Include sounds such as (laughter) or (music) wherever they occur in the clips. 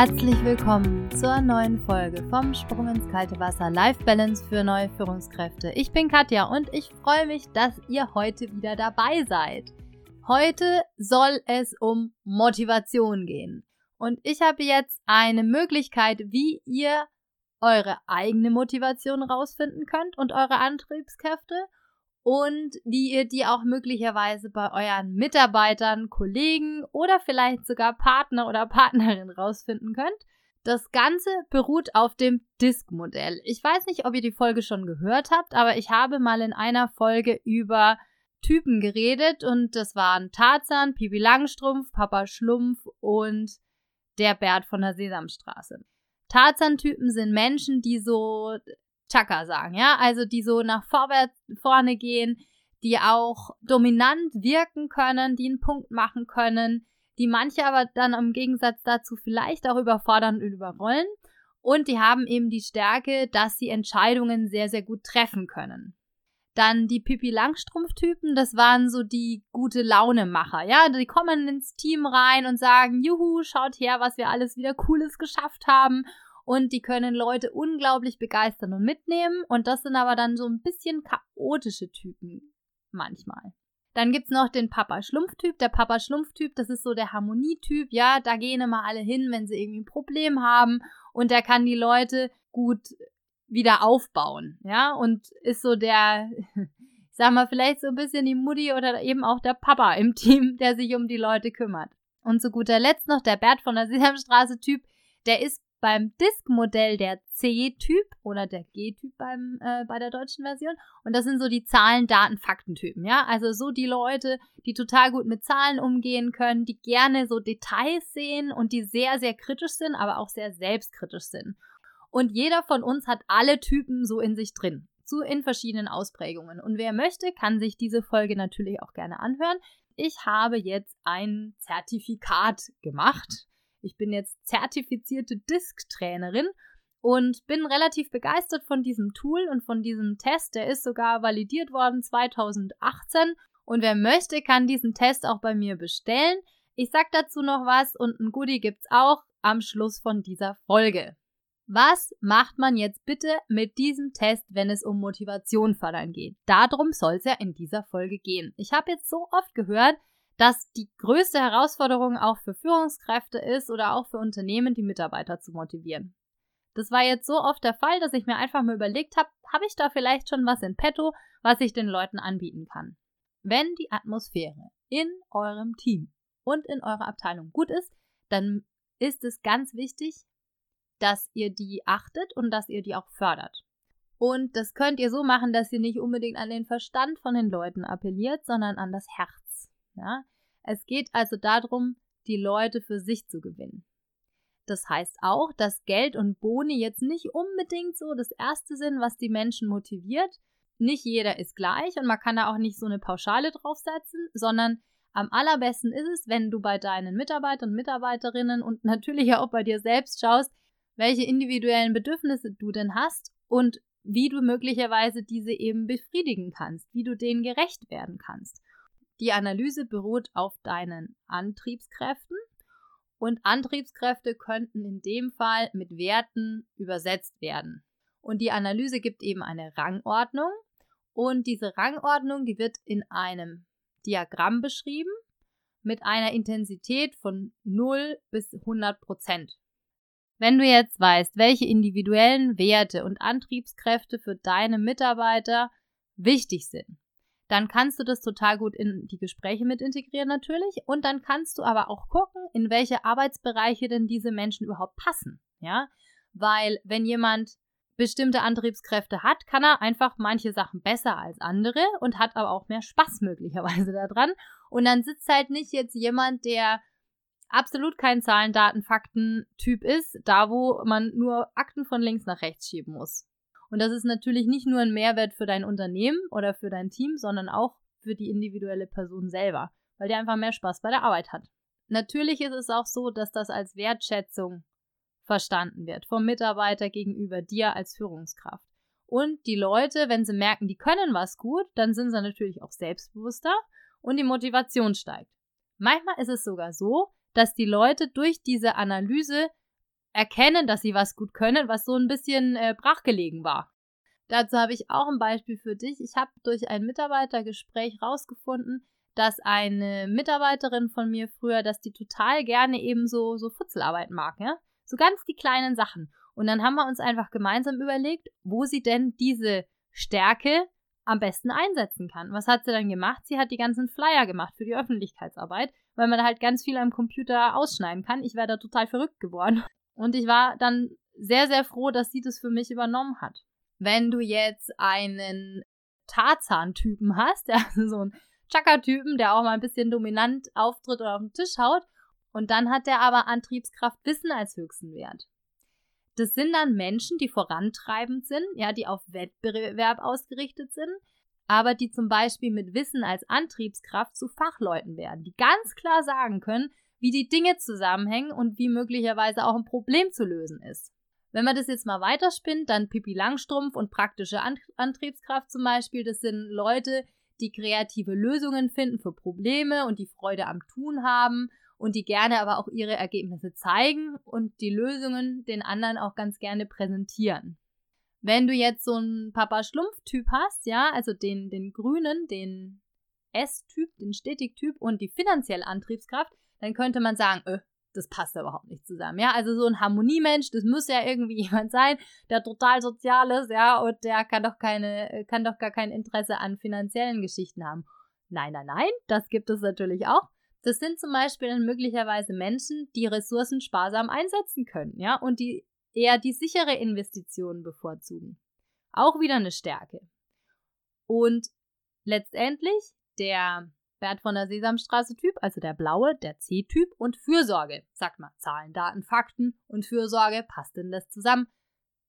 Herzlich willkommen zur neuen Folge vom Sprung ins kalte Wasser Life Balance für neue Führungskräfte. Ich bin Katja und ich freue mich, dass ihr heute wieder dabei seid. Heute soll es um Motivation gehen. Und ich habe jetzt eine Möglichkeit, wie ihr eure eigene Motivation rausfinden könnt und eure Antriebskräfte und wie ihr die auch möglicherweise bei euren Mitarbeitern, Kollegen oder vielleicht sogar Partner oder Partnerin rausfinden könnt. Das Ganze beruht auf dem Disk-Modell. Ich weiß nicht, ob ihr die Folge schon gehört habt, aber ich habe mal in einer Folge über Typen geredet und das waren Tarzan, Pipi Langstrumpf, Papa Schlumpf und der Bert von der Sesamstraße. Tarzan-Typen sind Menschen, die so Chaka sagen, ja, also die so nach vorwärts, vorne gehen, die auch dominant wirken können, die einen Punkt machen können, die manche aber dann im Gegensatz dazu vielleicht auch überfordern und überrollen. Und die haben eben die Stärke, dass sie Entscheidungen sehr, sehr gut treffen können. Dann die Pippi Langstrumpf-Typen, das waren so die gute Laune-Macher, ja. Die kommen ins Team rein und sagen, juhu, schaut her, was wir alles wieder Cooles geschafft haben und die können Leute unglaublich begeistern und mitnehmen. Und das sind aber dann so ein bisschen chaotische Typen manchmal. Dann gibt es noch den Papa-Schlumpf-Typ. Der Papa-Schlumpf-Typ, das ist so der Harmonietyp. Ja, da gehen immer alle hin, wenn sie irgendwie ein Problem haben. Und der kann die Leute gut wieder aufbauen. Ja, und ist so der, ich (laughs) sag mal, vielleicht so ein bisschen die Mutti oder eben auch der Papa im Team, der sich um die Leute kümmert. Und zu guter Letzt noch der Bert von der Sesamstraße-Typ. Der ist beim Disk-Modell der C-Typ oder der G-Typ beim äh, bei der deutschen Version. Und das sind so die Zahlen, Daten, Fakten-Typen, ja. Also so die Leute, die total gut mit Zahlen umgehen können, die gerne so Details sehen und die sehr, sehr kritisch sind, aber auch sehr selbstkritisch sind. Und jeder von uns hat alle Typen so in sich drin. Zu in verschiedenen Ausprägungen. Und wer möchte, kann sich diese Folge natürlich auch gerne anhören. Ich habe jetzt ein Zertifikat gemacht ich bin jetzt zertifizierte Disk-Trainerin und bin relativ begeistert von diesem Tool und von diesem Test. Der ist sogar validiert worden 2018 und wer möchte, kann diesen Test auch bei mir bestellen. Ich sag dazu noch was und ein Goodie gibt's auch am Schluss von dieser Folge. Was macht man jetzt bitte mit diesem Test, wenn es um Motivation fördern geht? Darum soll es ja in dieser Folge gehen. Ich habe jetzt so oft gehört, dass die größte Herausforderung auch für Führungskräfte ist oder auch für Unternehmen, die Mitarbeiter zu motivieren. Das war jetzt so oft der Fall, dass ich mir einfach mal überlegt habe, habe ich da vielleicht schon was in petto, was ich den Leuten anbieten kann. Wenn die Atmosphäre in eurem Team und in eurer Abteilung gut ist, dann ist es ganz wichtig, dass ihr die achtet und dass ihr die auch fördert. Und das könnt ihr so machen, dass ihr nicht unbedingt an den Verstand von den Leuten appelliert, sondern an das Herz. Ja? Es geht also darum, die Leute für sich zu gewinnen. Das heißt auch, dass Geld und Boni jetzt nicht unbedingt so das Erste sind, was die Menschen motiviert. Nicht jeder ist gleich und man kann da auch nicht so eine Pauschale draufsetzen, sondern am allerbesten ist es, wenn du bei deinen Mitarbeitern und Mitarbeiterinnen und natürlich auch bei dir selbst schaust, welche individuellen Bedürfnisse du denn hast und wie du möglicherweise diese eben befriedigen kannst, wie du denen gerecht werden kannst. Die Analyse beruht auf deinen Antriebskräften und Antriebskräfte könnten in dem Fall mit Werten übersetzt werden. Und die Analyse gibt eben eine Rangordnung und diese Rangordnung, die wird in einem Diagramm beschrieben mit einer Intensität von 0 bis 100 Prozent. Wenn du jetzt weißt, welche individuellen Werte und Antriebskräfte für deine Mitarbeiter wichtig sind, dann kannst du das total gut in die Gespräche mit integrieren natürlich und dann kannst du aber auch gucken, in welche Arbeitsbereiche denn diese Menschen überhaupt passen, ja? Weil wenn jemand bestimmte Antriebskräfte hat, kann er einfach manche Sachen besser als andere und hat aber auch mehr Spaß möglicherweise daran und dann sitzt halt nicht jetzt jemand, der absolut kein Zahlen, Daten, Fakten Typ ist, da wo man nur Akten von links nach rechts schieben muss. Und das ist natürlich nicht nur ein Mehrwert für dein Unternehmen oder für dein Team, sondern auch für die individuelle Person selber, weil der einfach mehr Spaß bei der Arbeit hat. Natürlich ist es auch so, dass das als Wertschätzung verstanden wird vom Mitarbeiter gegenüber dir als Führungskraft. Und die Leute, wenn sie merken, die können was gut, dann sind sie natürlich auch selbstbewusster und die Motivation steigt. Manchmal ist es sogar so, dass die Leute durch diese Analyse erkennen, dass sie was gut können, was so ein bisschen äh, brachgelegen war. Dazu habe ich auch ein Beispiel für dich. Ich habe durch ein Mitarbeitergespräch rausgefunden, dass eine Mitarbeiterin von mir früher, dass die total gerne eben so, so Futzelarbeit mag, ja? So ganz die kleinen Sachen. Und dann haben wir uns einfach gemeinsam überlegt, wo sie denn diese Stärke am besten einsetzen kann. Was hat sie dann gemacht? Sie hat die ganzen Flyer gemacht für die Öffentlichkeitsarbeit, weil man halt ganz viel am Computer ausschneiden kann. Ich wäre da total verrückt geworden. Und ich war dann sehr, sehr froh, dass sie das für mich übernommen hat. Wenn du jetzt einen Tarzan-Typen hast, (laughs) ja, also so einen Chaka-Typen, der auch mal ein bisschen dominant auftritt oder auf den Tisch haut, und dann hat der aber Antriebskraft Wissen als höchsten Wert. Das sind dann Menschen, die vorantreibend sind, ja, die auf Wettbewerb ausgerichtet sind, aber die zum Beispiel mit Wissen als Antriebskraft zu Fachleuten werden, die ganz klar sagen können, wie die Dinge zusammenhängen und wie möglicherweise auch ein Problem zu lösen ist. Wenn man das jetzt mal weiterspinnt, dann Pippi Langstrumpf und praktische Antriebskraft zum Beispiel, das sind Leute, die kreative Lösungen finden für Probleme und die Freude am Tun haben und die gerne aber auch ihre Ergebnisse zeigen und die Lösungen den anderen auch ganz gerne präsentieren. Wenn du jetzt so einen Papa-Schlumpf-Typ hast, ja, also den, den grünen, den S-Typ, den Stetig-Typ und die finanzielle Antriebskraft, dann könnte man sagen, öh, das passt überhaupt nicht zusammen. Ja, also so ein Harmoniemensch, das muss ja irgendwie (laughs) jemand sein, der total sozial ist, ja, und der kann doch keine, kann doch gar kein Interesse an finanziellen Geschichten haben. Nein, nein, nein, das gibt es natürlich auch. Das sind zum Beispiel dann möglicherweise Menschen, die Ressourcen sparsam einsetzen können, ja, und die eher die sichere Investitionen bevorzugen. Auch wieder eine Stärke. Und letztendlich der Bert von der Sesamstraße Typ, also der blaue, der C-Typ und Fürsorge. Sagt mal, Zahlen, Daten, Fakten und Fürsorge, passt denn das zusammen?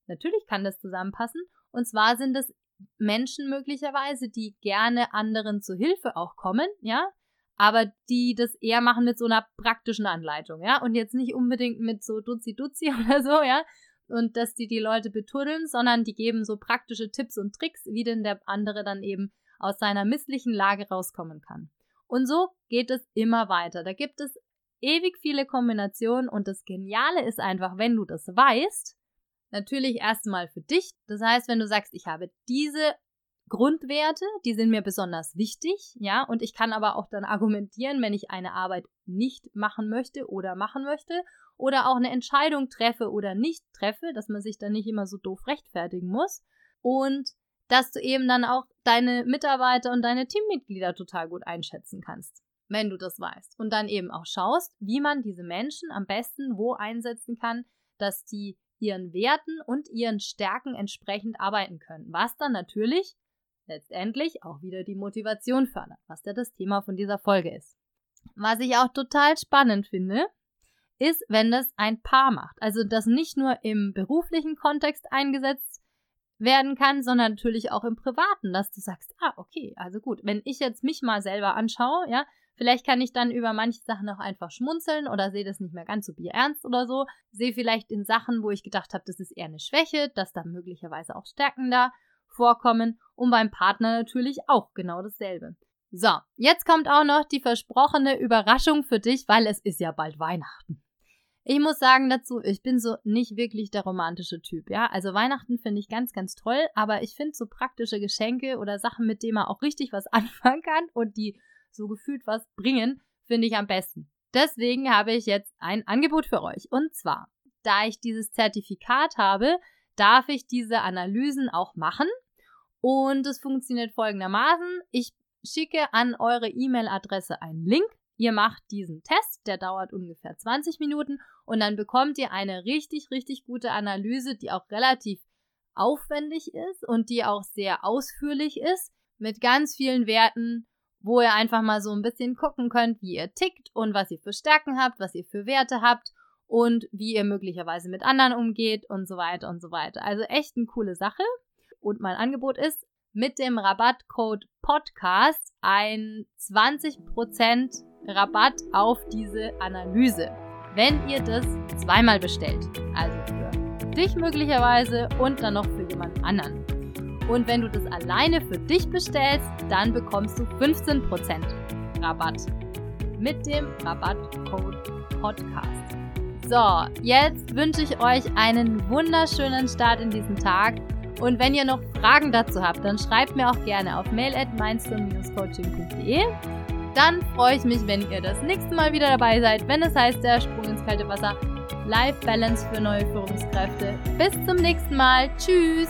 Natürlich kann das zusammenpassen. Und zwar sind es Menschen möglicherweise, die gerne anderen zu Hilfe auch kommen, ja, aber die das eher machen mit so einer praktischen Anleitung, ja, und jetzt nicht unbedingt mit so Duzi Duzi (laughs) oder so, ja, und dass die die Leute betuddeln, sondern die geben so praktische Tipps und Tricks, wie denn der andere dann eben aus seiner misslichen Lage rauskommen kann. Und so geht es immer weiter. Da gibt es ewig viele Kombinationen und das Geniale ist einfach, wenn du das weißt, natürlich erstmal für dich. Das heißt, wenn du sagst, ich habe diese Grundwerte, die sind mir besonders wichtig, ja, und ich kann aber auch dann argumentieren, wenn ich eine Arbeit nicht machen möchte oder machen möchte oder auch eine Entscheidung treffe oder nicht treffe, dass man sich dann nicht immer so doof rechtfertigen muss und dass du eben dann auch deine Mitarbeiter und deine Teammitglieder total gut einschätzen kannst, wenn du das weißt und dann eben auch schaust, wie man diese Menschen am besten wo einsetzen kann, dass die ihren Werten und ihren Stärken entsprechend arbeiten können, was dann natürlich letztendlich auch wieder die Motivation fördert, was ja das Thema von dieser Folge ist. Was ich auch total spannend finde, ist, wenn das ein Paar macht. Also, das nicht nur im beruflichen Kontext eingesetzt werden kann, sondern natürlich auch im privaten, dass du sagst, ah, okay, also gut, wenn ich jetzt mich mal selber anschaue, ja, vielleicht kann ich dann über manche Sachen auch einfach schmunzeln oder sehe das nicht mehr ganz so bierernst oder so, sehe vielleicht in Sachen, wo ich gedacht habe, das ist eher eine Schwäche, dass da möglicherweise auch Stärken da vorkommen und beim Partner natürlich auch genau dasselbe. So, jetzt kommt auch noch die versprochene Überraschung für dich, weil es ist ja bald Weihnachten. Ich muss sagen dazu, ich bin so nicht wirklich der romantische Typ, ja. Also Weihnachten finde ich ganz, ganz toll, aber ich finde so praktische Geschenke oder Sachen, mit denen man auch richtig was (laughs) anfangen kann und die so gefühlt was bringen, finde ich am besten. Deswegen habe ich jetzt ein Angebot für euch. Und zwar, da ich dieses Zertifikat habe, darf ich diese Analysen auch machen. Und es funktioniert folgendermaßen. Ich schicke an eure E-Mail-Adresse einen Link. Ihr macht diesen Test, der dauert ungefähr 20 Minuten und dann bekommt ihr eine richtig, richtig gute Analyse, die auch relativ aufwendig ist und die auch sehr ausführlich ist, mit ganz vielen Werten, wo ihr einfach mal so ein bisschen gucken könnt, wie ihr tickt und was ihr für Stärken habt, was ihr für Werte habt und wie ihr möglicherweise mit anderen umgeht und so weiter und so weiter. Also echt eine coole Sache. Und mein Angebot ist mit dem Rabattcode Podcast ein 20% Rabatt auf diese Analyse, wenn ihr das zweimal bestellt. Also für dich möglicherweise und dann noch für jemand anderen. Und wenn du das alleine für dich bestellst, dann bekommst du 15% Rabatt mit dem Rabattcode Podcast. So, jetzt wünsche ich euch einen wunderschönen Start in diesen Tag. Und wenn ihr noch Fragen dazu habt, dann schreibt mir auch gerne auf mail at coachingde Dann freue ich mich, wenn ihr das nächste Mal wieder dabei seid, wenn es heißt, der Sprung ins kalte Wasser. Life Balance für neue Führungskräfte. Bis zum nächsten Mal. Tschüss.